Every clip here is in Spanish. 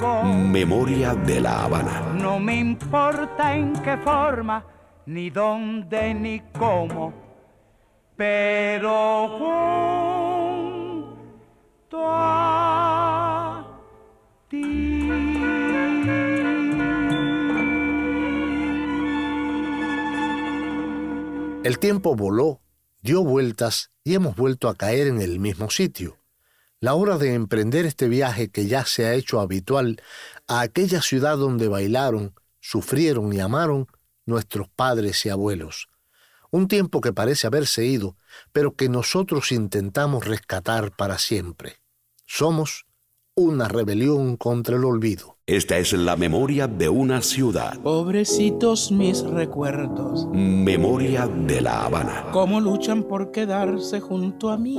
Memoria de la Habana. No me importa en qué forma, ni dónde, ni cómo, pero junto a ti. El tiempo voló, dio vueltas y hemos vuelto a caer en el mismo sitio. La hora de emprender este viaje que ya se ha hecho habitual a aquella ciudad donde bailaron, sufrieron y amaron nuestros padres y abuelos. Un tiempo que parece haberse ido, pero que nosotros intentamos rescatar para siempre. Somos una rebelión contra el olvido. Esta es la memoria de una ciudad. Pobrecitos mis recuerdos, Memoria de la Habana. cómo luchan por quedarse junto a mí.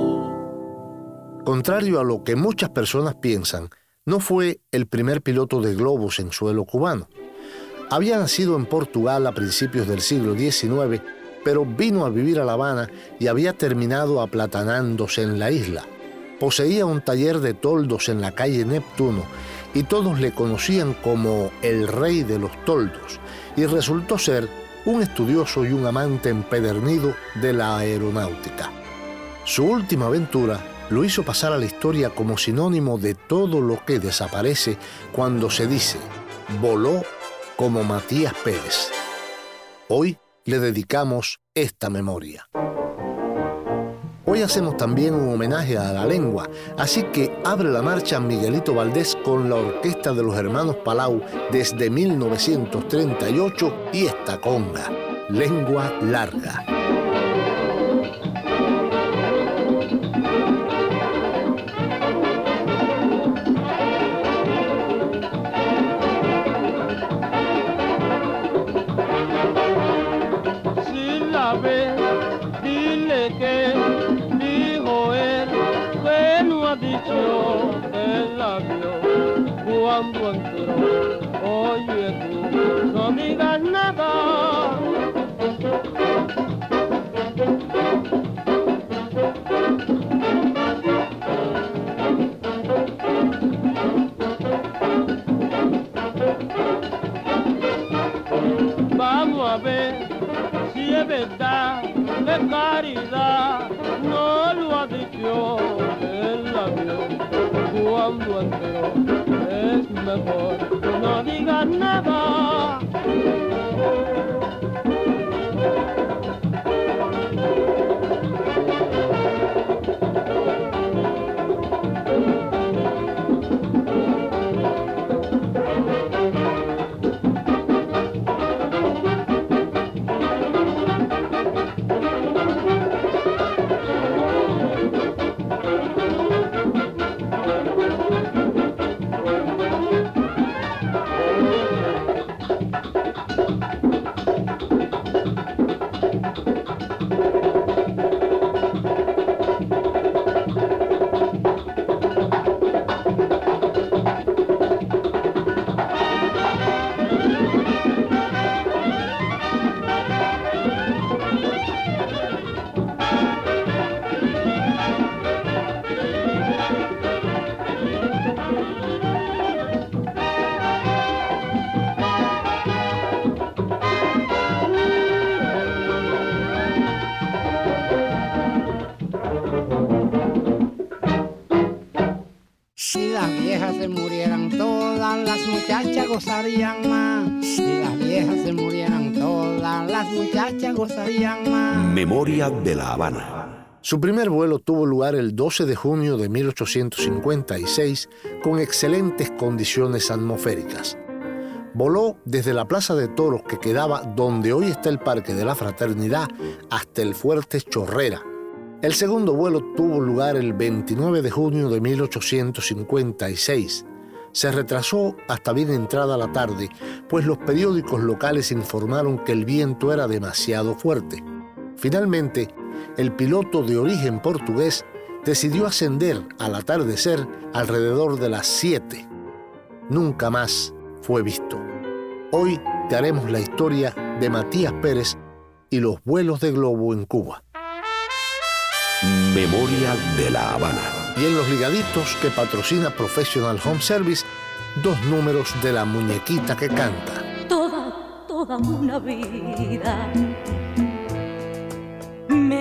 Contrario a lo que muchas personas piensan, no fue el primer piloto de globos en suelo cubano. Había nacido en Portugal a principios del siglo XIX, pero vino a vivir a La Habana y había terminado aplatanándose en la isla. Poseía un taller de toldos en la calle Neptuno y todos le conocían como el rey de los toldos y resultó ser un estudioso y un amante empedernido de la aeronáutica. Su última aventura lo hizo pasar a la historia como sinónimo de todo lo que desaparece cuando se dice voló como Matías Pérez. Hoy le dedicamos esta memoria. Hoy hacemos también un homenaje a la lengua, así que abre la marcha Miguelito Valdés con la orquesta de los hermanos Palau desde 1938 y esta conga, Lengua Larga. Si es verdad de caridad, no lo ha dicho el avión cuando entró. Es mejor no digas nada. De la Habana. Su primer vuelo tuvo lugar el 12 de junio de 1856 con excelentes condiciones atmosféricas. Voló desde la Plaza de Toros que quedaba donde hoy está el Parque de la Fraternidad hasta el Fuerte Chorrera. El segundo vuelo tuvo lugar el 29 de junio de 1856. se retrasó hasta bien entrada la tarde, pues los periódicos locales informaron que el viento era demasiado fuerte. Finalmente, el piloto de origen portugués decidió ascender al atardecer alrededor de las 7. Nunca más fue visto. Hoy te haremos la historia de Matías Pérez y los vuelos de globo en Cuba. Memoria de la Habana. Y en los ligaditos que patrocina Professional Home Service, dos números de la muñequita que canta. Toda, toda una vida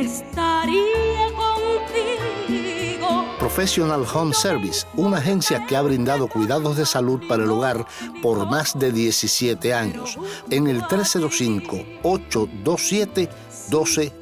estaría contigo. Professional Home Service, una agencia que ha brindado cuidados de salud para el hogar por más de 17 años. En el 305-827-12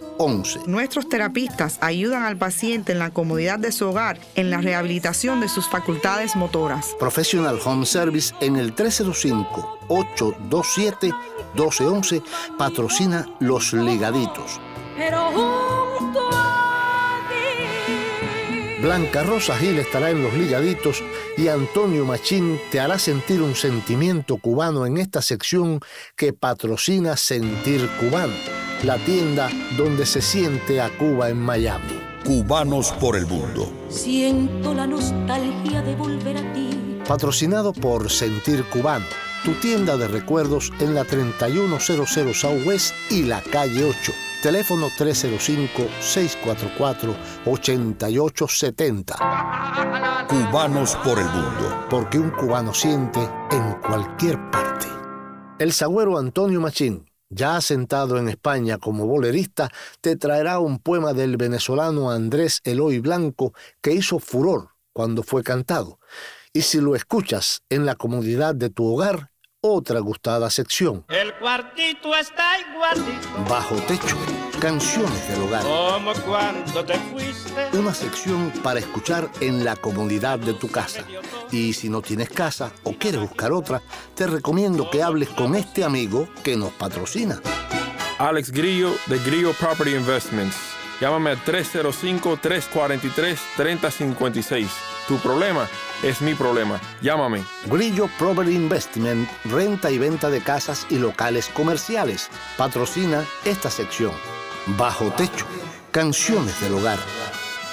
Nuestros terapistas ayudan al paciente en la comodidad de su hogar en la rehabilitación de sus facultades motoras. Professional Home Service en el 305-827-1211 patrocina Los Ligaditos. Pero junto a ti. Blanca Rosa Gil estará en Los Ligaditos y Antonio Machín te hará sentir un sentimiento cubano en esta sección que patrocina Sentir Cubano la tienda donde se siente a Cuba en Miami. Cubanos por el mundo. Siento la nostalgia de volver a ti. Patrocinado por Sentir Cubano, tu tienda de recuerdos en la 3100 Southwest y la calle 8. Teléfono 305-644-8870. Cubanos por el mundo. Porque un cubano siente en cualquier parte. El sagüero Antonio Machín ya asentado en España como bolerista, te traerá un poema del venezolano Andrés Eloy Blanco que hizo furor cuando fue cantado. Y si lo escuchas en la comodidad de tu hogar, otra gustada sección. El cuartito está igualito. Bajo techo, canciones del hogar. Como cuando te fuiste. Una sección para escuchar en la comodidad de tu casa. Y si no tienes casa o quieres buscar otra, te recomiendo que hables con este amigo que nos patrocina. Alex Grillo de Grillo Property Investments. Llámame al 305-343-3056. Tu problema es mi problema. Llámame. Grillo Property Investment, renta y venta de casas y locales comerciales. Patrocina esta sección. Bajo techo, canciones del hogar.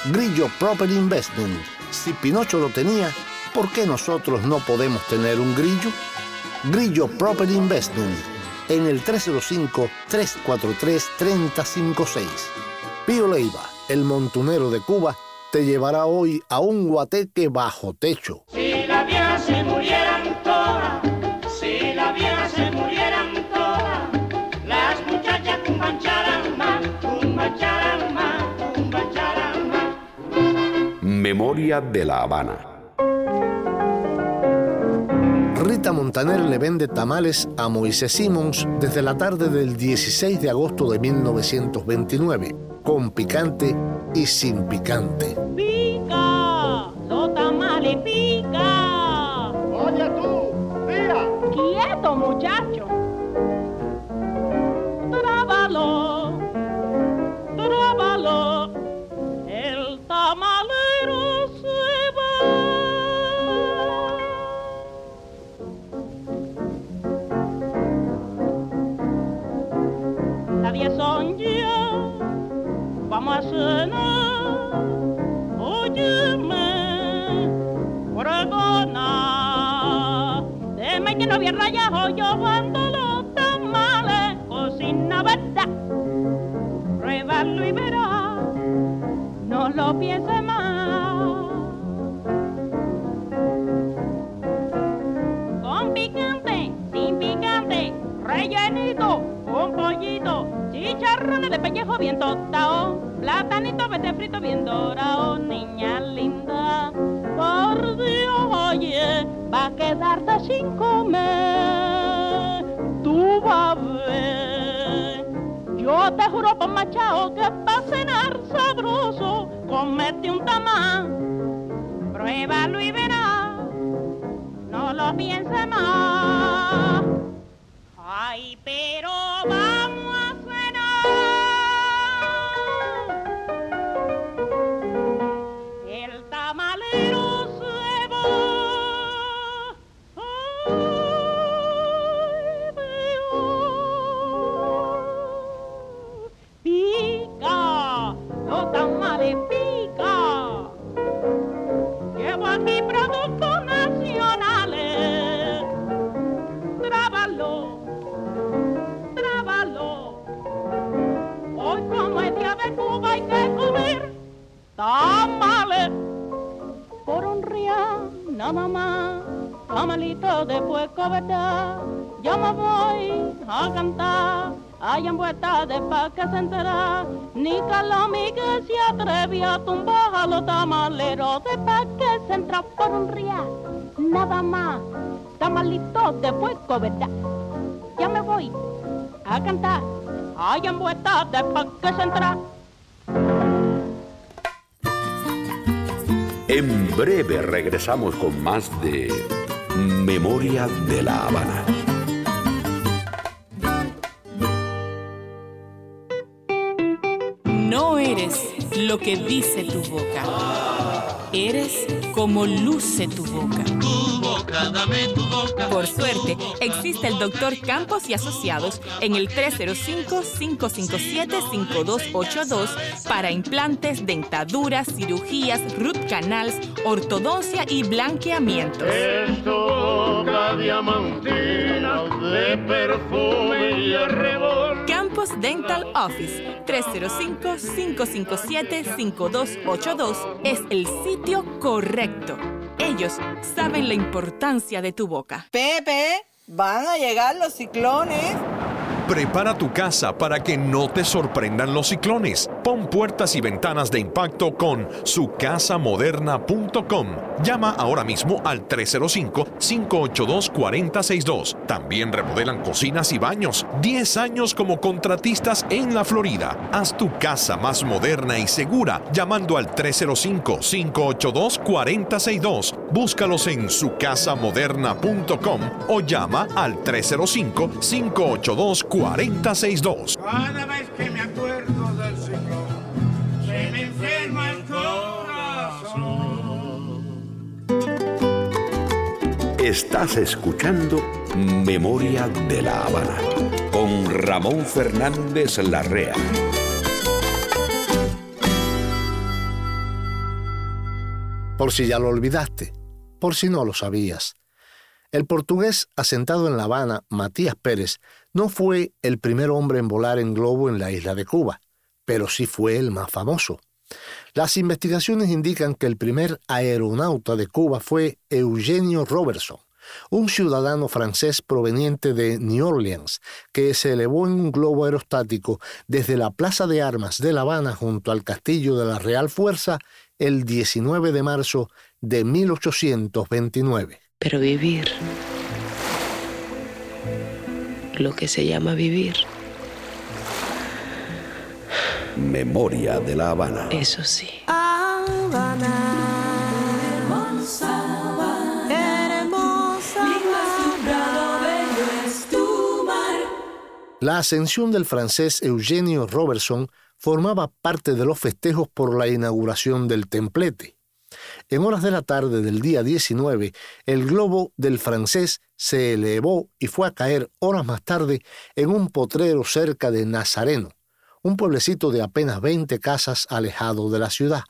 Grillo Property Investment. Si Pinocho lo tenía, ¿por qué nosotros no podemos tener un grillo? Grillo Property Investment en el 305-343-3056. Pío Leiva, el montunero de Cuba, te llevará hoy a un guateque bajo techo. Si las viejas se murieran todas, si las viejas se murieran todas, las muchachas cumbancharan más, cumbancharan más, cumbancharan más. Memoria de la Habana. Rita Montaner le vende tamales a Moisés Simmons desde la tarde del 16 de agosto de 1929, con picante y sin picante. Pica, los tamales pica. Oye tú, mira. Quieto, muchacho. Trábalo, trábalo. Chicharrones de pellejo bien tostado, platanito vete frito bien dorado, niña linda. Por Dios, oye, va a quedarte sin comer. Tú vas a ver. Yo te juro por machado que para cenar sabroso, comete un tamal. Pruébalo y verás, no lo pienses más. Ay, pero vamos real nada más, tamalito de puerco, ¿verdad? Yo me voy a cantar, hay en vuelta de pa' que se entera, ni Calomi que se atreve a tumbar a los tamaleros de pa' que se entra por un real, nada más, tamalito de puerco, ¿verdad? Ya me voy a cantar, hay en vuelta de pa' que se entra. En breve regresamos con más de Memoria de la Habana. No eres lo que dice tu boca. Eres como luce tu boca. Tu boca, dame tu boca. Por suerte, existe el doctor Campos y Asociados en el 305-557-5282 para implantes, dentaduras, cirugías, root canals, ortodoncia y blanqueamientos. Es tu boca diamantina de perfume y arrebol. Campos Dental Office 305-557-5282 es el sitio correcto. Ellos saben la importancia de tu boca. Pepe, van a llegar los ciclones. Prepara tu casa para que no te sorprendan los ciclones. Pon puertas y ventanas de impacto con sucasamoderna.com. Llama ahora mismo al 305-582-4062. También remodelan cocinas y baños. 10 años como contratistas en la Florida. Haz tu casa más moderna y segura llamando al 305-582-4062. Búscalos en sucasamoderna.com o llama al 305-582-4062. 4062. Cada vez que me acuerdo del ciclón, se me enferma el corazón. Estás escuchando Memoria de la Habana con Ramón Fernández Larrea. Por si ya lo olvidaste, por si no lo sabías. El portugués asentado en La Habana, Matías Pérez, no fue el primer hombre en volar en globo en la isla de Cuba, pero sí fue el más famoso. Las investigaciones indican que el primer aeronauta de Cuba fue Eugenio Robertson, un ciudadano francés proveniente de New Orleans, que se elevó en un globo aerostático desde la Plaza de Armas de La Habana junto al Castillo de la Real Fuerza el 19 de marzo de 1829. Pero vivir, lo que se llama vivir, Memoria de la Habana. eso sí. Habana, hermosa, hermosa, bello es tu mar. La ascensión del francés Eugenio Robertson formaba parte de los festejos por la inauguración del templete. En horas de la tarde del día 19, el globo del francés se elevó y fue a caer horas más tarde en un potrero cerca de Nazareno, un pueblecito de apenas 20 casas alejado de la ciudad.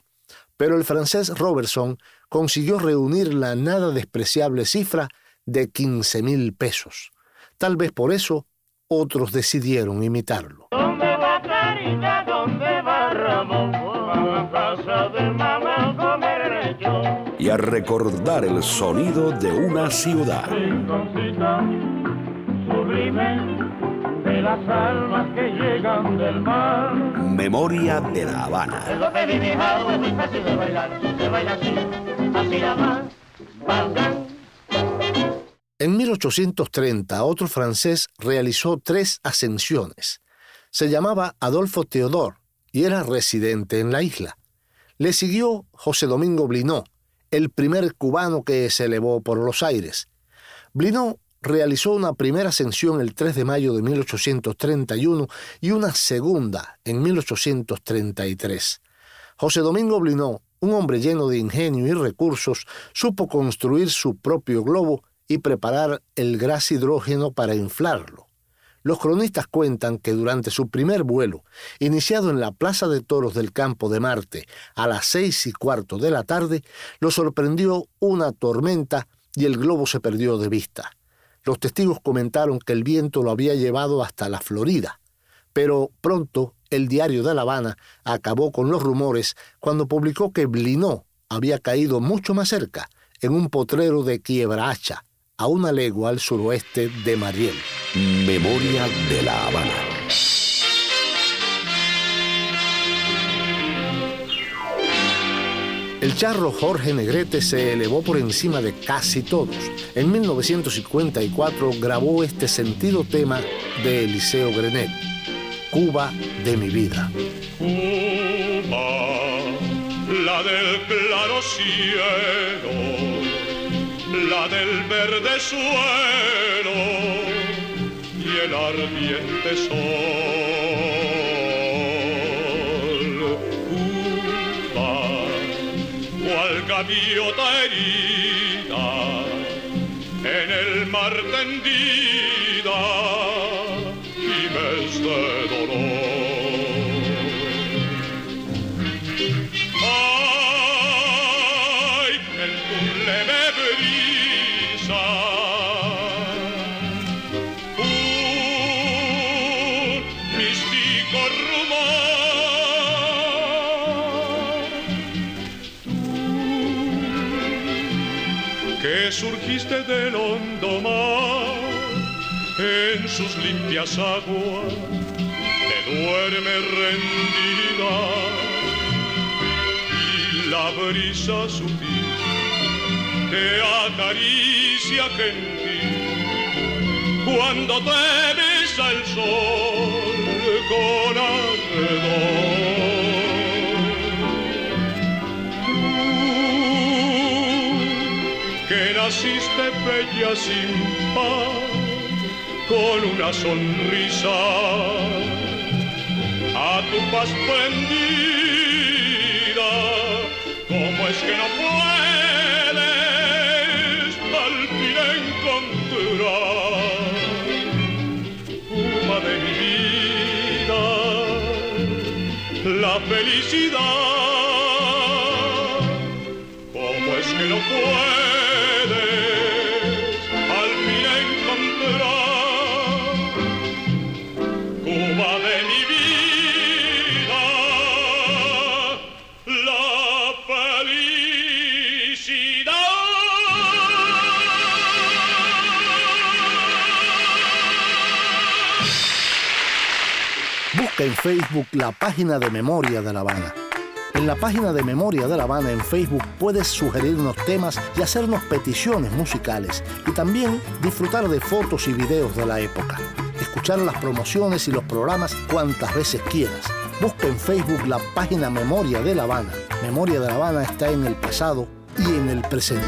Pero el francés Robertson consiguió reunir la nada despreciable cifra de 15 mil pesos. Tal vez por eso otros decidieron imitarlo. ¿Dónde va Clarita? ¿Dónde va Ramón? A la casa de mamá a comer lechón. Y a recordar el sonido de una ciudad. Rinconcito sublime de las almas que llegan del mar. Memoria de la Habana. Es lo que vive Jau, es muy fácil de bailar. Se baila así, así nada más. Bang, En 1830, otro francés realizó tres ascensiones. Se llamaba Adolfo Theodore y era residente en la isla. Le siguió José Domingo Blinó, el primer cubano que se elevó por los aires. Blinó realizó una primera ascensión el 3 de mayo de 1831 y una segunda en 1833. José Domingo Blinó, un hombre lleno de ingenio y recursos, supo construir su propio globo y preparar el gas hidrógeno para inflarlo. Los cronistas cuentan que durante su primer vuelo, iniciado en la Plaza de Toros del Campo de Marte a las seis y cuarto de la tarde, lo sorprendió una tormenta y el globo se perdió de vista. Los testigos comentaron que el viento lo había llevado hasta la Florida, pero pronto el diario de La Habana acabó con los rumores cuando publicó que Blinó había caído mucho más cerca, en un potrero de Quiebrahacha, a una legua al suroeste de Mariel. Memoria de La Habana. El charro Jorge Negrete se elevó por encima de casi todos. En 1954 grabó este sentido tema de Eliseo Grenet, Cuba de mi vida. Cuba, la del claro cielo, la del verde suelo el ardiente sol. Cuba, cual gaviota herida, en el mar tendida, limpias aguas, te duerme rendida. Y la brisa sutil te acaricia gentil cuando te besa el sol con Tú, que naciste bella sin par con una sonrisa a tu paz prendida, ¿cómo es que no puedes al fin encontrar Cuba de mi vida, la felicidad? Facebook la página de Memoria de La Habana. En la página de Memoria de La Habana en Facebook puedes sugerirnos temas y hacernos peticiones musicales y también disfrutar de fotos y videos de la época. Escuchar las promociones y los programas cuantas veces quieras. Busca en Facebook la página Memoria de La Habana. Memoria de La Habana está en el pasado y en el presente.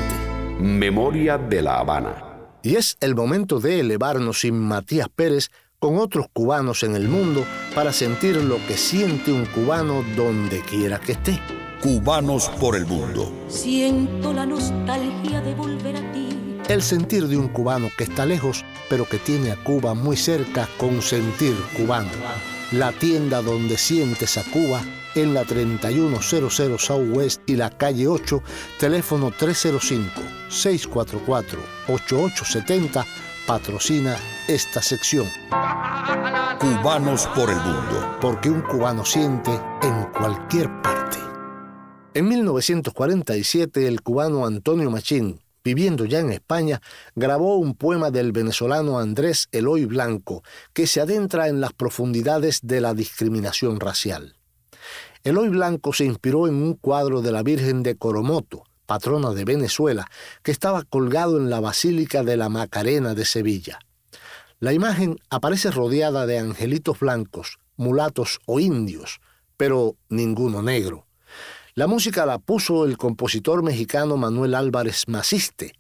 Memoria de La Habana. Y es el momento de elevarnos sin Matías Pérez con otros cubanos en el mundo para sentir lo que siente un cubano donde quiera que esté. Cubanos por el mundo. Siento la nostalgia de volver a ti. El sentir de un cubano que está lejos, pero que tiene a Cuba muy cerca con sentir cubano. La tienda donde sientes a Cuba en la 3100 Southwest y la calle 8, teléfono 305-644-8870, patrocina esta sección. Cubanos por el mundo. Porque un cubano siente en cualquier parte. En 1947, el cubano Antonio Machín, viviendo ya en España, grabó un poema del venezolano Andrés Eloy Blanco que se adentra en las profundidades de la discriminación racial. Eloy Blanco se inspiró en un cuadro de la Virgen de Coromoto, patrona de Venezuela, que estaba colgado en la Basílica de la Macarena de Sevilla. La imagen aparece rodeada de angelitos blancos, mulatos o indios, pero ninguno negro. La música la puso el compositor mexicano Manuel Álvarez Maciste.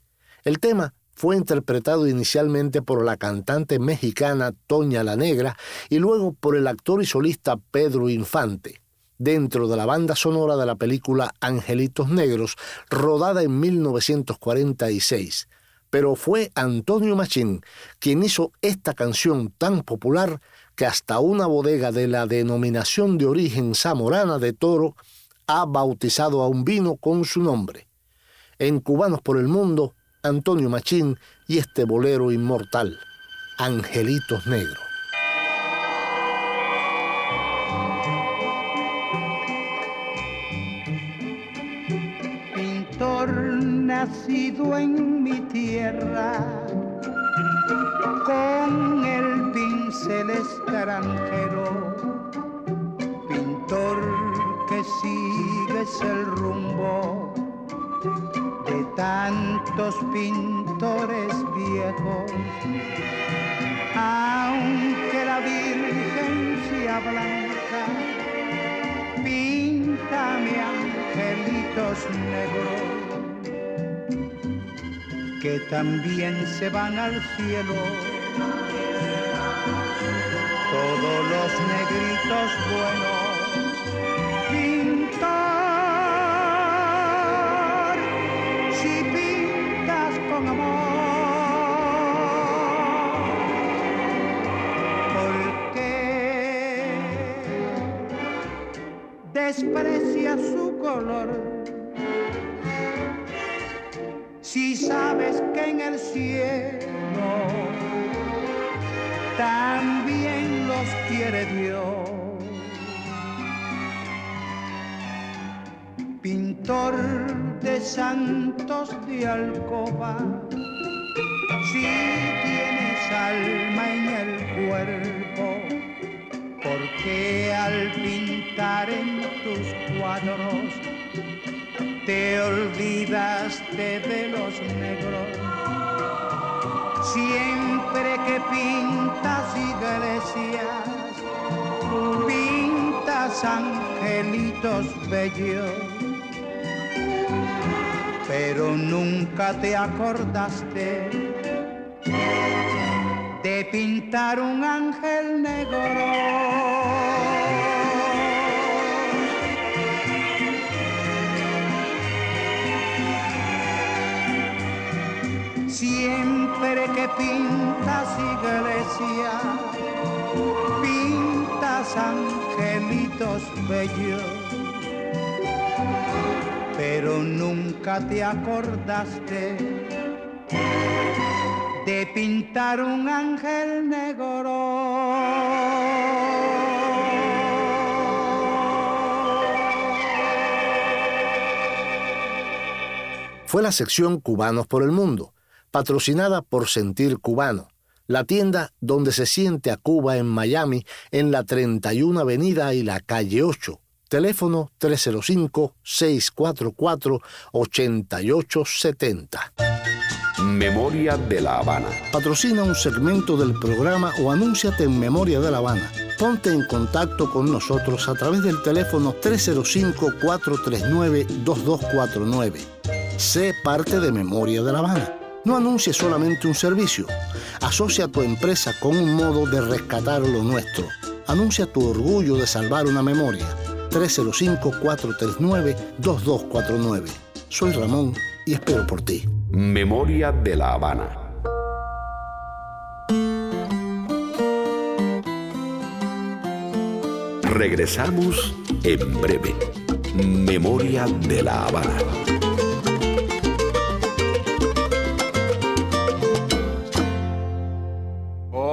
El tema fue interpretado inicialmente por la cantante mexicana Toña la Negra y luego por el actor y solista Pedro Infante, dentro de la banda sonora de la película Angelitos Negros, rodada en 1946. Pero fue Antonio Machín quien hizo esta canción tan popular que hasta una bodega de la denominación de origen zamorana de Toro ha bautizado a un vino con su nombre. En Cubanos por el Mundo, Antonio Machín y este bolero inmortal, Angelitos Negros. Nacido en mi tierra, con el pincel extranjero, pintor que sigues el rumbo de tantos pintores viejos, aunque la Virgen sea blanca, píntame angelitos negros que también se van al cielo. Todos los negritos buenos, pintor, si pintas con amor, ¿por qué desprecia su sabes que en el cielo también los quiere Dios. Pintor de santos de alcoba, si tienes alma en el cuerpo, porque al pintar en tus cuadros te olvidaste de los negros. Siempre que pintas iglesias, pintas angelitos bellos, pero nunca te acordaste de pintar un ángel negro. Que pintas iglesia, pintas angelitos bellos, pero nunca te acordaste de pintar un ángel negro. Fue la sección Cubanos por el Mundo patrocinada por Sentir Cubano, la tienda donde se siente a Cuba en Miami, en la 31 Avenida y la calle 8. Teléfono 305-644-8870. Memoria de la Habana. Patrocina un segmento del programa o anúnciate en Memoria de la Habana. Ponte en contacto con nosotros a través del teléfono 305-439-2249. Sé parte de Memoria de la Habana. No anuncie solamente un servicio. Asocia tu empresa con un modo de rescatar lo nuestro. Anuncia tu orgullo de salvar una memoria. 305-439-2249. Soy Ramón y espero por ti. Memoria de la Habana. Regresamos en breve. Memoria de la Habana.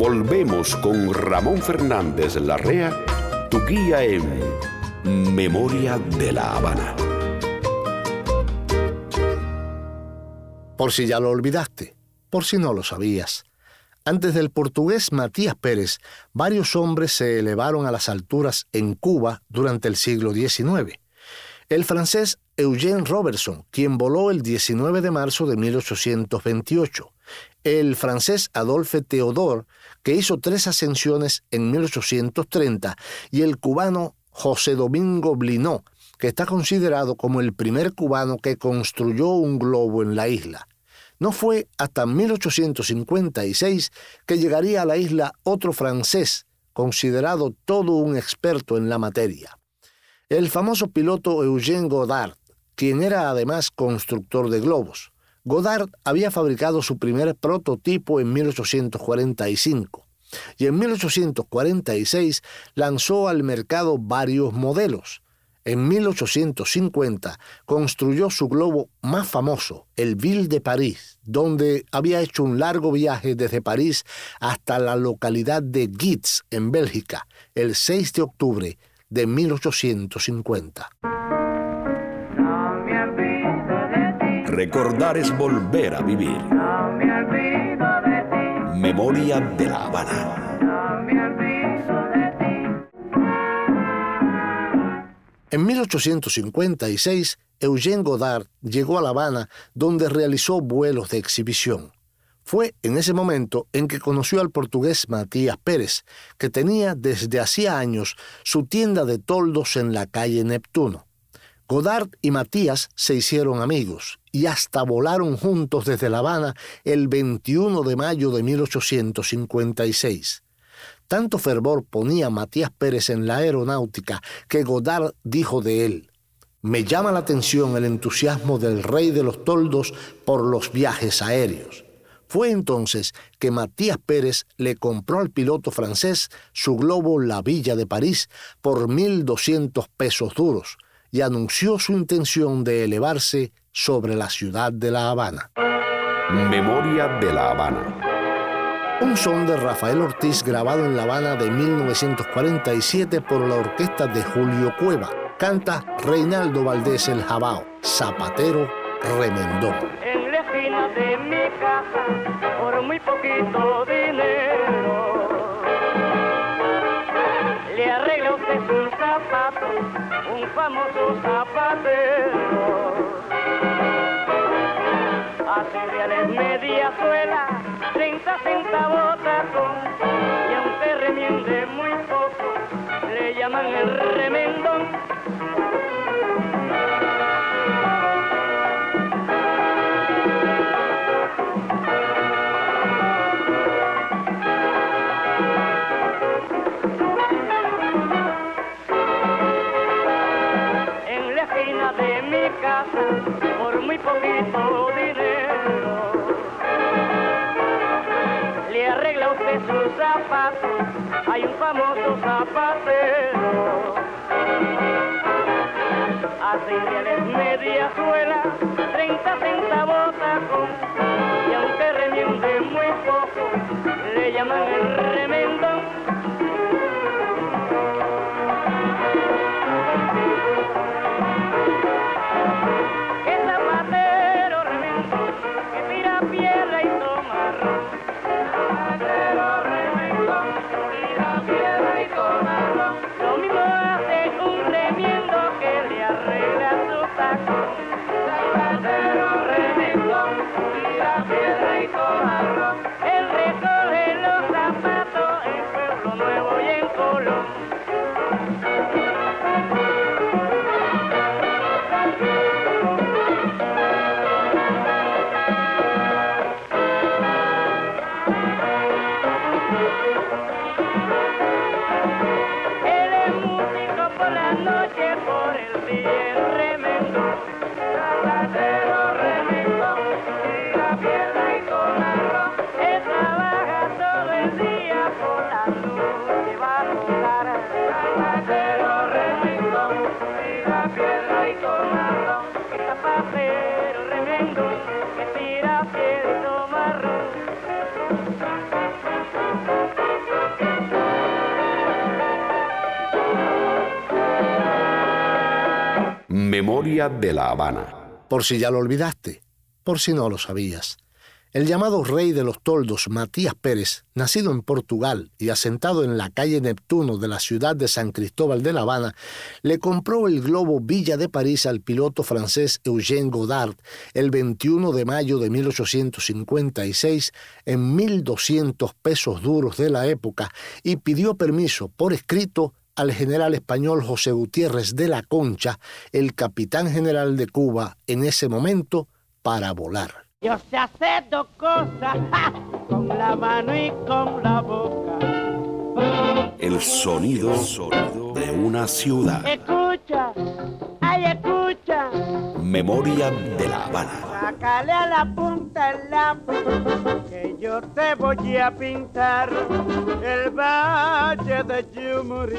Volvemos con Ramón Fernández Larrea tu guía en Memoria de la Habana. Por si ya lo olvidaste, por si no lo sabías. Antes del portugués Matías Pérez, varios hombres se elevaron a las alturas en Cuba durante el siglo XIX. El francés Eugène Robertson, quien voló el 19 de marzo de 1828. El francés Adolphe Theodore, que hizo tres ascensiones en 1830. Y el cubano José Domingo Blinó, que está considerado como el primer cubano que construyó un globo en la isla. No fue hasta 1856 que llegaría a la isla otro francés, considerado todo un experto en la materia. El famoso piloto Eugène Godard, quien era además constructor de globos. Godard había fabricado su primer prototipo en 1845 y en 1846 lanzó al mercado varios modelos. En 1850 construyó su globo más famoso, el Ville de París, donde había hecho un largo viaje desde París hasta la localidad de Gitz, en Bélgica, el 6 de octubre de 1850. Recordar es volver a vivir. Memoria de la Habana. En 1856, Eugène Godard llegó a La Habana, donde realizó vuelos de exhibición. Fue en ese momento en que conoció al portugués Matías Pérez, que tenía desde hacía años su tienda de toldos en la calle Neptuno. Godard y Matías se hicieron amigos y hasta volaron juntos desde La Habana el 21 de mayo de 1856. Tanto fervor ponía Matías Pérez en la aeronáutica que Godard dijo de él, me llama la atención el entusiasmo del rey de los toldos por los viajes aéreos. Fue entonces que Matías Pérez le compró al piloto francés su globo La Villa de París por 1.200 pesos duros y anunció su intención de elevarse sobre la ciudad de La Habana. Memoria de La Habana. Un son de Rafael Ortiz grabado en La Habana de 1947 por la orquesta de Julio Cueva. Canta Reinaldo Valdés el Jabao, Zapatero Remendón. En la esquina de mi casa, por muy poquito dinero, famoso zapatero. Así reales media suela, 30 centavos tacón, Así reales media suela, 30 centavos tacón, y aunque remiende muy poco, le llaman el remendón. Su Memoria de la Habana. Por si ya lo olvidaste, por si no lo sabías. El llamado rey de los toldos, Matías Pérez, nacido en Portugal y asentado en la calle Neptuno de la ciudad de San Cristóbal de La Habana, le compró el globo Villa de París al piloto francés Eugène Godard el 21 de mayo de 1856 en 1.200 pesos duros de la época y pidió permiso por escrito al general español José Gutiérrez de la Concha, el capitán general de Cuba en ese momento, para volar. Yo sé hacer dos cosas, con la mano y con la boca. El sonido de una ciudad. Escucha, ay, escucha. Memoria de la Habana. Sácale a la punta el lápiz, que yo te voy a pintar el valle de Yumurí,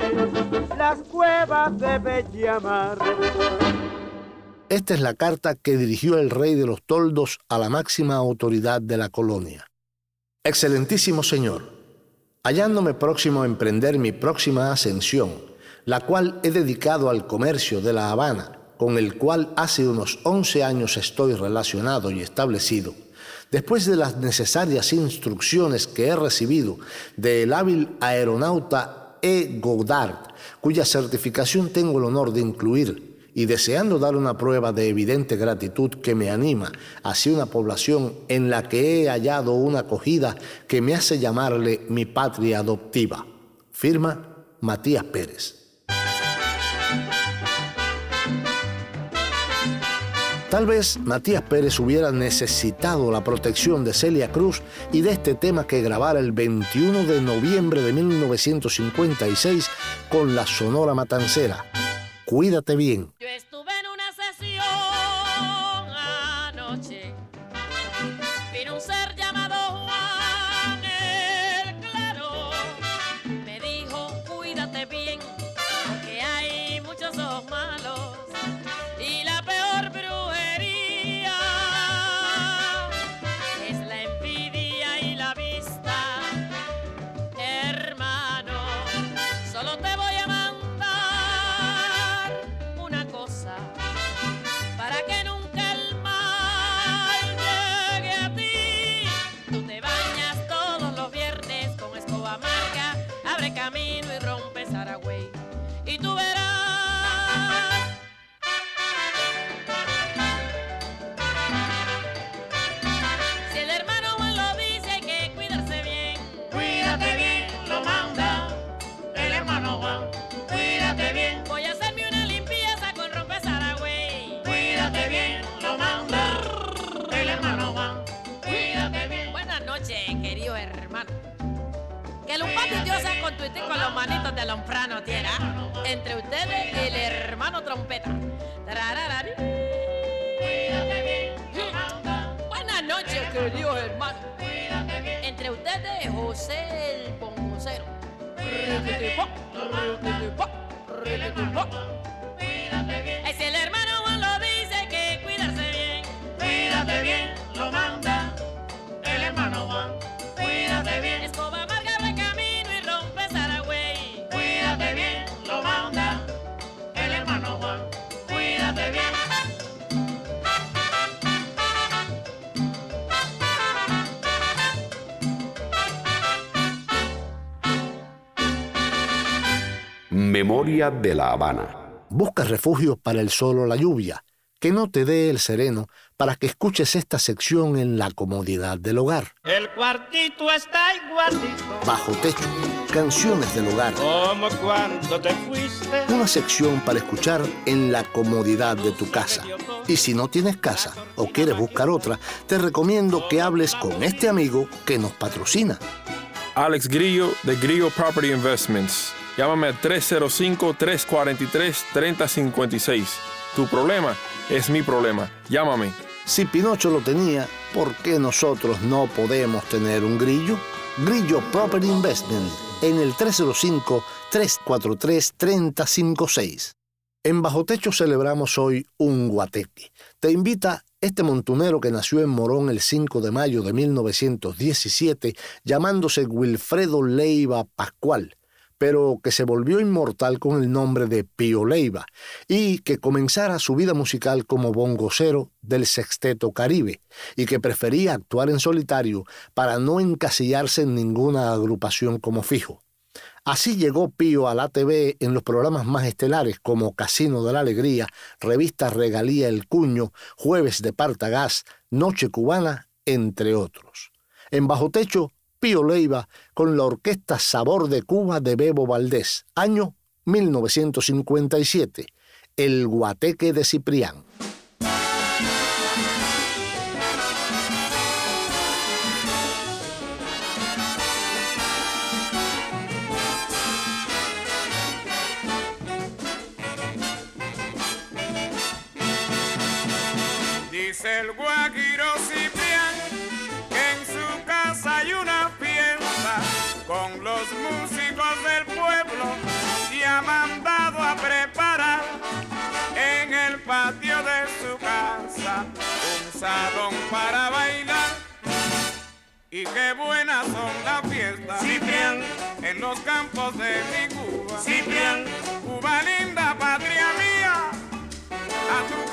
las cuevas de Bellamar. Esta es la carta que dirigió el rey de los toldos a la máxima autoridad de la colonia. Excelentísimo señor, hallándome próximo a emprender mi próxima ascensión, la cual he dedicado al comercio de La Habana, con el cual hace unos 11 años estoy relacionado y establecido, después de las necesarias instrucciones que he recibido del hábil aeronauta E. Godard, cuya certificación tengo el honor de incluir y deseando dar una prueba de evidente gratitud que me anima hacia una población en la que he hallado una acogida que me hace llamarle mi patria adoptiva. Firma Matías Pérez. Tal vez Matías Pérez hubiera necesitado la protección de Celia Cruz y de este tema que grabara el 21 de noviembre de 1956 con la Sonora Matancera. Cuídate bien. Yo estuve Memoria de la Habana. Busca refugio para el sol o la lluvia, que no te dé el sereno para que escuches esta sección en la comodidad del hogar. El cuartito está igualito Bajo techo, canciones del hogar. como cuando te fuiste. Una sección para escuchar en la comodidad de tu casa. Y si no tienes casa o quieres buscar otra, te recomiendo que hables con este amigo que nos patrocina. Alex Grillo de Grillo Property Investments. Llámame al 305-343-3056. Tu problema es mi problema. Llámame. Si Pinocho lo tenía, ¿por qué nosotros no podemos tener un grillo? Grillo Property Investment en el 305-343-3056. En Bajo Techo celebramos hoy un guateque. Te invita este montunero que nació en Morón el 5 de mayo de 1917, llamándose Wilfredo Leiva Pascual, pero que se volvió inmortal con el nombre de Pío Leiva y que comenzara su vida musical como bongocero del Sexteto Caribe y que prefería actuar en solitario para no encasillarse en ninguna agrupación como fijo. Así llegó Pío a la TV en los programas más estelares como Casino de la Alegría, Revista Regalía El Cuño, Jueves de Partagás, Noche Cubana, entre otros. En Bajo Techo Pío Leiva con la orquesta Sabor de Cuba de Bebo Valdés, año 1957, El Guateque de Ciprián. Dice el guaquiro patio de su casa un salón para bailar. Y qué buenas son las fiestas, Ciprián, en los campos de mi Cuba. Ciprián, Cuba linda, patria mía, a tu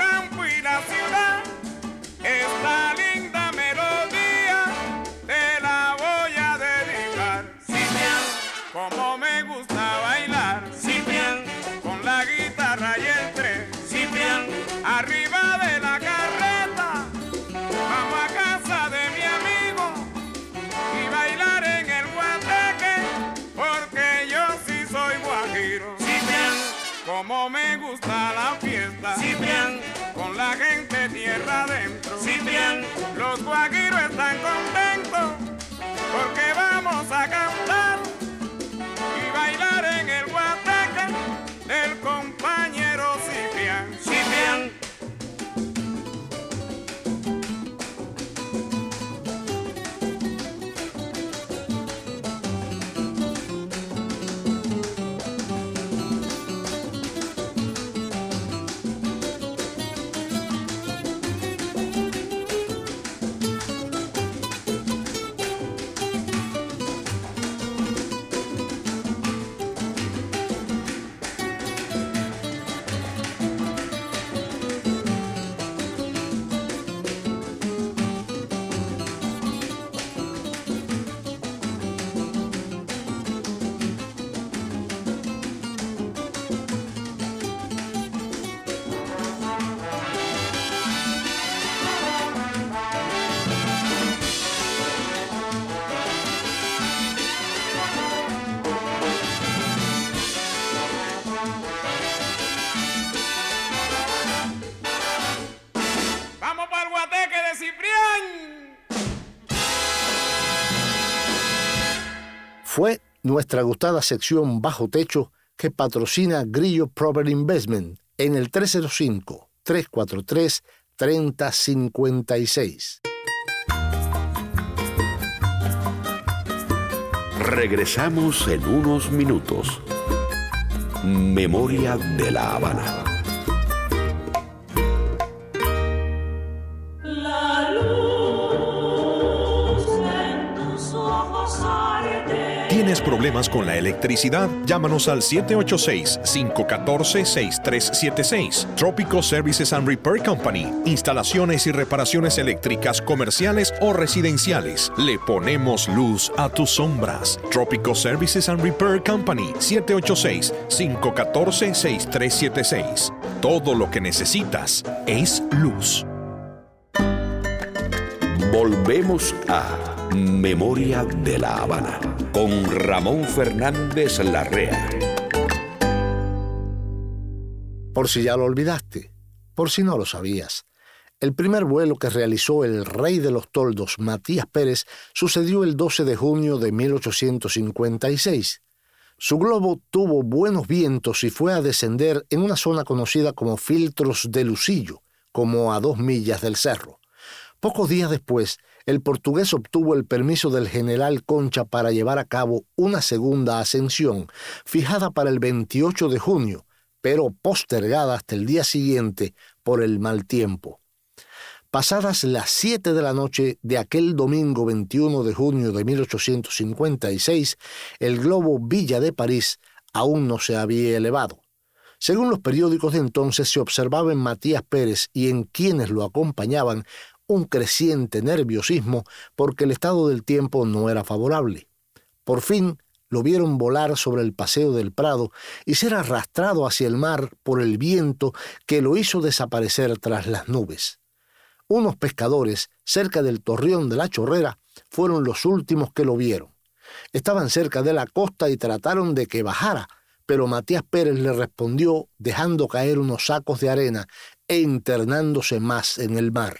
adentro. Ciprián, los guajiros están contentos porque vamos a cantar nuestra gustada sección Bajo Techo que patrocina Grillo Property Investment en el 305-343-3056. Regresamos en unos minutos. Memoria de la Habana. ¿Tienes problemas con la electricidad? Llámanos al 786-514-6376. Tropical Services and Repair Company. Instalaciones y reparaciones eléctricas comerciales o residenciales. Le ponemos luz a tus sombras. Tropical Services and Repair Company. 786-514-6376. Todo lo que necesitas es luz. Volvemos a Memoria de la Habana con Ramón Fernández Larrea. Por si ya lo olvidaste, por si no lo sabías. El primer vuelo que realizó el rey de los toldos, Matías Pérez, sucedió el 12 de junio de 1856. Su globo tuvo buenos vientos y fue a descender en una zona conocida como Filtros de Lucillo, como a dos millas del cerro. Pocos días después, el portugués obtuvo el permiso del general Concha para llevar a cabo una segunda ascensión, fijada para el 28 de junio, pero postergada hasta el día siguiente por el mal tiempo. Pasadas las 7 de la noche de aquel domingo 21 de junio de 1856, el globo Villa de París aún no se había elevado. Según los periódicos de entonces, se observaba en Matías Pérez y en quienes lo acompañaban un creciente nerviosismo porque el estado del tiempo no era favorable. Por fin lo vieron volar sobre el paseo del Prado y ser arrastrado hacia el mar por el viento que lo hizo desaparecer tras las nubes. Unos pescadores cerca del torreón de la chorrera fueron los últimos que lo vieron. Estaban cerca de la costa y trataron de que bajara, pero Matías Pérez le respondió dejando caer unos sacos de arena e internándose más en el mar.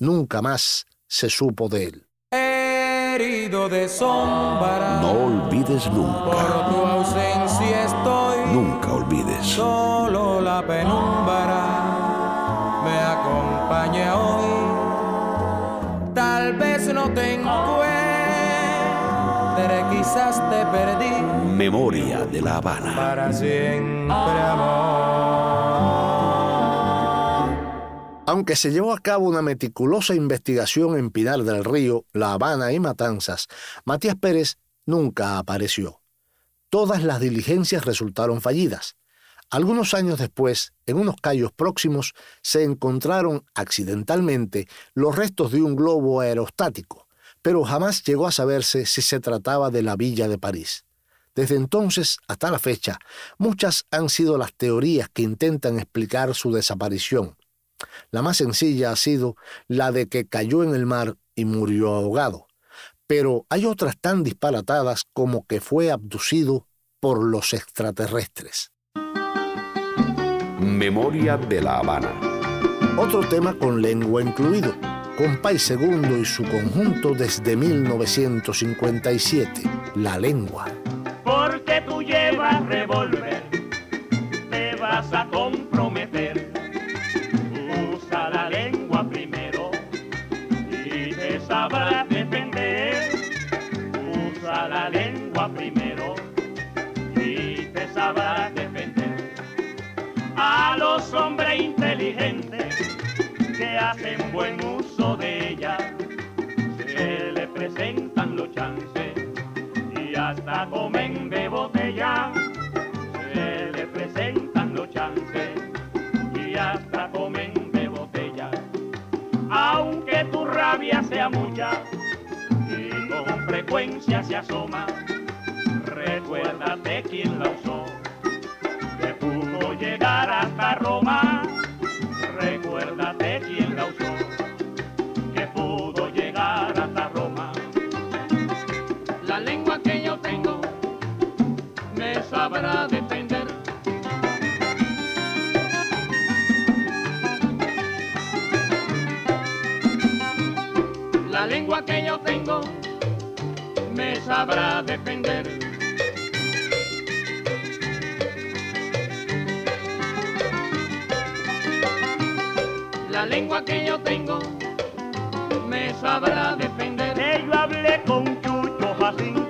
Nunca más se supo de él. Herido de sombra. No olvides nunca. Por tu ausencia estoy. Nunca olvides. Solo la penumbra me acompaña hoy. Tal vez no te encuentre, quizás te perdí. Memoria de la Habana. Para siempre, amor. Aunque se llevó a cabo una meticulosa investigación en Pinar del Río, La Habana y Matanzas, Matías Pérez nunca apareció. Todas las diligencias resultaron fallidas. Algunos años después, en unos callos próximos, se encontraron accidentalmente los restos de un globo aerostático, pero jamás llegó a saberse si se trataba de la villa de París. Desde entonces hasta la fecha, muchas han sido las teorías que intentan explicar su desaparición. La más sencilla ha sido la de que cayó en el mar y murió ahogado. Pero hay otras tan disparatadas como que fue abducido por los extraterrestres. Memoria de la Habana. Otro tema con lengua incluido. Compay Segundo y su conjunto desde 1957. La lengua. Porque tú llevas revólver, te vas a comprometer. Los hombres inteligentes que hacen buen uso de ella, se le presentan los chances y hasta comen de botella. Se le presentan los chances y hasta comen de botella. Aunque tu rabia sea mucha y con frecuencia se asoma, recuérdate quién la usó, llegar hasta Roma. Recuérdate quién la usó, que pudo llegar hasta Roma. La lengua que yo tengo me sabrá defender. La lengua que yo tengo me sabrá defender. Lengua que yo tengo me sabrá defender. Que yo hablé con Chucho, Jacinto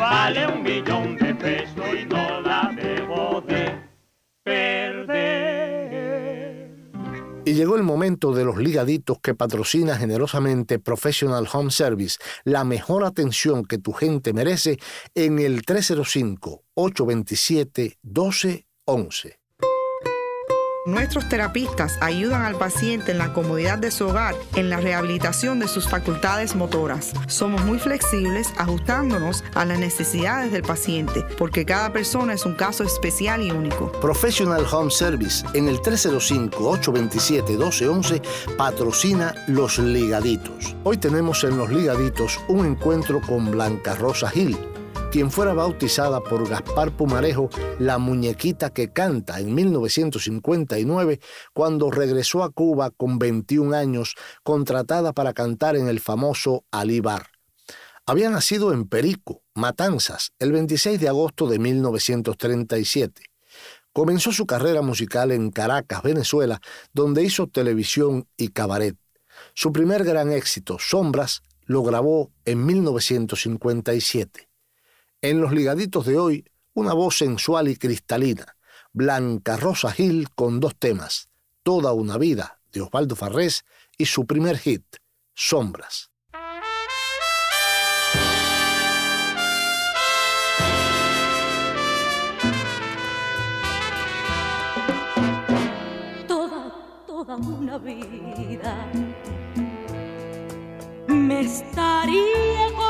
Vale un millón de pesos y no la debo de perder. Y llegó el momento de los ligaditos que patrocina generosamente Professional Home Service, la mejor atención que tu gente merece en el 305-827-1211. Nuestros terapistas ayudan al paciente en la comodidad de su hogar en la rehabilitación de sus facultades motoras. Somos muy flexibles ajustándonos a las necesidades del paciente porque cada persona es un caso especial y único. Professional Home Service en el 305-827-1211 patrocina Los Ligaditos. Hoy tenemos en Los Ligaditos un encuentro con Blanca Rosa Gil quien fuera bautizada por Gaspar Pumarejo la muñequita que canta en 1959 cuando regresó a Cuba con 21 años, contratada para cantar en el famoso Alibar. Había nacido en Perico, Matanzas, el 26 de agosto de 1937. Comenzó su carrera musical en Caracas, Venezuela, donde hizo televisión y cabaret. Su primer gran éxito, Sombras, lo grabó en 1957. En los ligaditos de hoy, una voz sensual y cristalina, Blanca Rosa Gil con dos temas, Toda una vida de Osvaldo Farrés y su primer hit, Sombras. Toda, toda una vida me estaría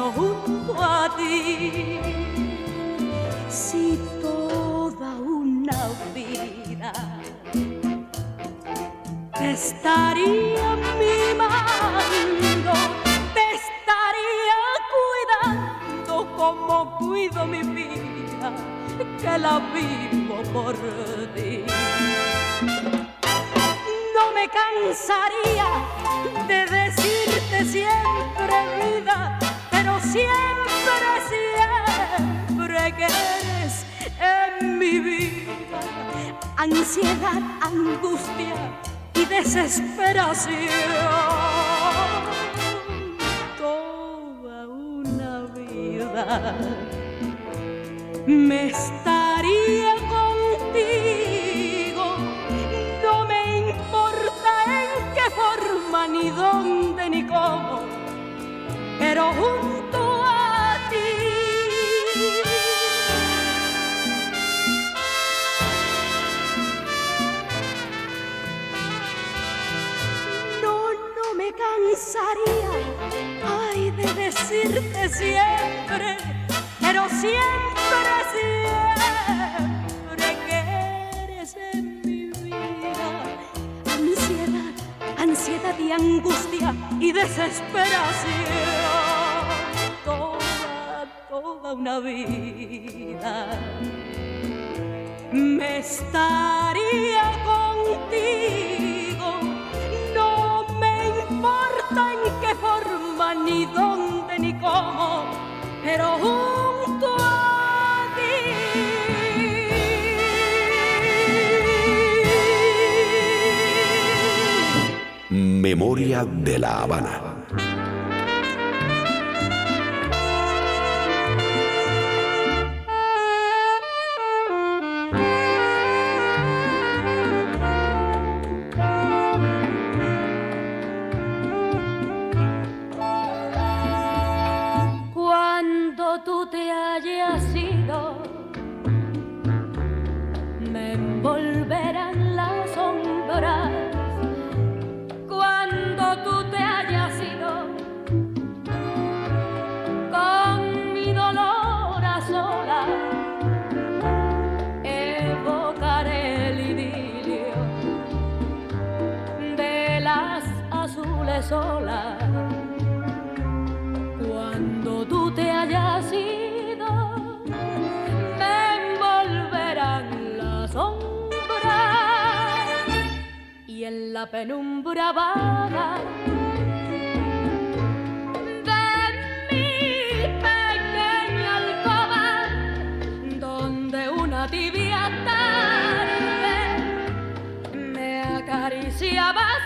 junto a ti, si toda una vida te estaría mimando, te estaría cuidando como cuido mi vida, que la vivo por ti. Me cansaría de decirte siempre vida, pero siempre, siempre que eres en mi vida. Ansiedad, angustia y desesperación. Toda una vida me estaría ni dónde ni cómo, pero junto a ti. No, no me cansaría, ay, de decirte siempre, pero siempre, siempre ansiedad y angustia y desesperación. Toda, toda una vida me estaría contigo. No me importa en qué forma, ni dónde, ni cómo, pero Memoria de la Habana. Penumbra vaga. De mi pequeña alcoba, donde una tibia tarde me acariciabas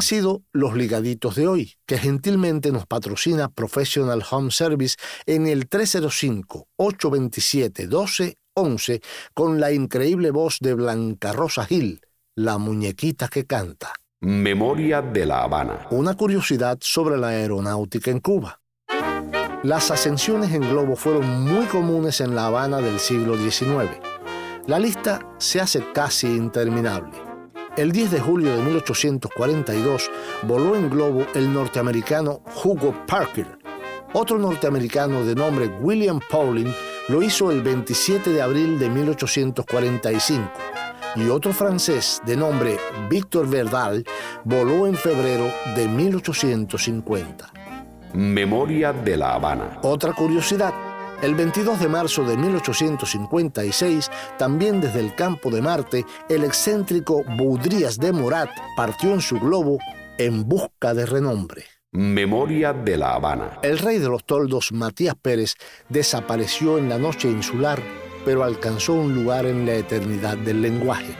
han sido los ligaditos de hoy, que gentilmente nos patrocina Professional Home Service en el 305-827-1211 con la increíble voz de Blanca Rosa Gil, la muñequita que canta. Memoria de la Habana. Una curiosidad sobre la aeronáutica en Cuba. Las ascensiones en globo fueron muy comunes en La Habana del siglo XIX. La lista se hace casi interminable. El 10 de julio de 1842 voló en globo el norteamericano Hugo Parker. Otro norteamericano de nombre William Pauling lo hizo el 27 de abril de 1845 y otro francés de nombre Victor Verdal voló en febrero de 1850. Memoria de la Habana. Otra curiosidad, el 22 de marzo de 1856, también desde el campo de Marte, el excéntrico Boudrías de Morat partió en su globo en busca de renombre. Memoria de la Habana. El rey de los toldos, Matías Pérez, desapareció en la noche insular, pero alcanzó un lugar en la eternidad del lenguaje.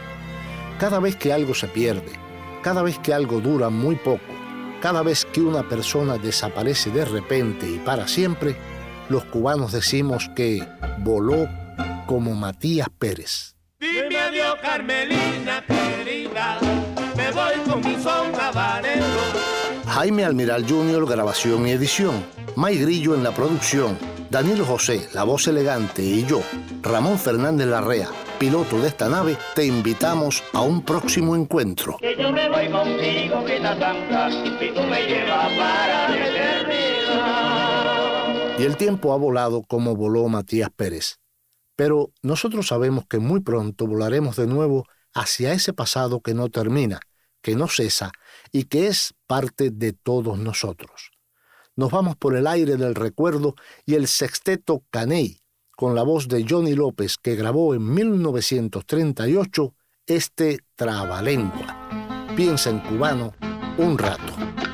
Cada vez que algo se pierde, cada vez que algo dura muy poco, cada vez que una persona desaparece de repente y para siempre, los cubanos decimos que voló como Matías Pérez. Dime adiós, Carmelina querida, me voy con mi son. Jaime Almiral Jr., grabación y edición. May Grillo en la producción. Danilo José, la voz elegante, y yo, Ramón Fernández Larrea, piloto de esta nave, te invitamos a un próximo encuentro. Que yo me voy contigo, que la santa, y tú me llevas para la eternidad. Y el tiempo ha volado como voló Matías Pérez. Pero nosotros sabemos que muy pronto volaremos de nuevo hacia ese pasado que no termina, que no cesa y que es parte de todos nosotros. Nos vamos por el aire del recuerdo y el sexteto Caney, con la voz de Johnny López que grabó en 1938 este Trabalengua. Piensa en cubano un rato.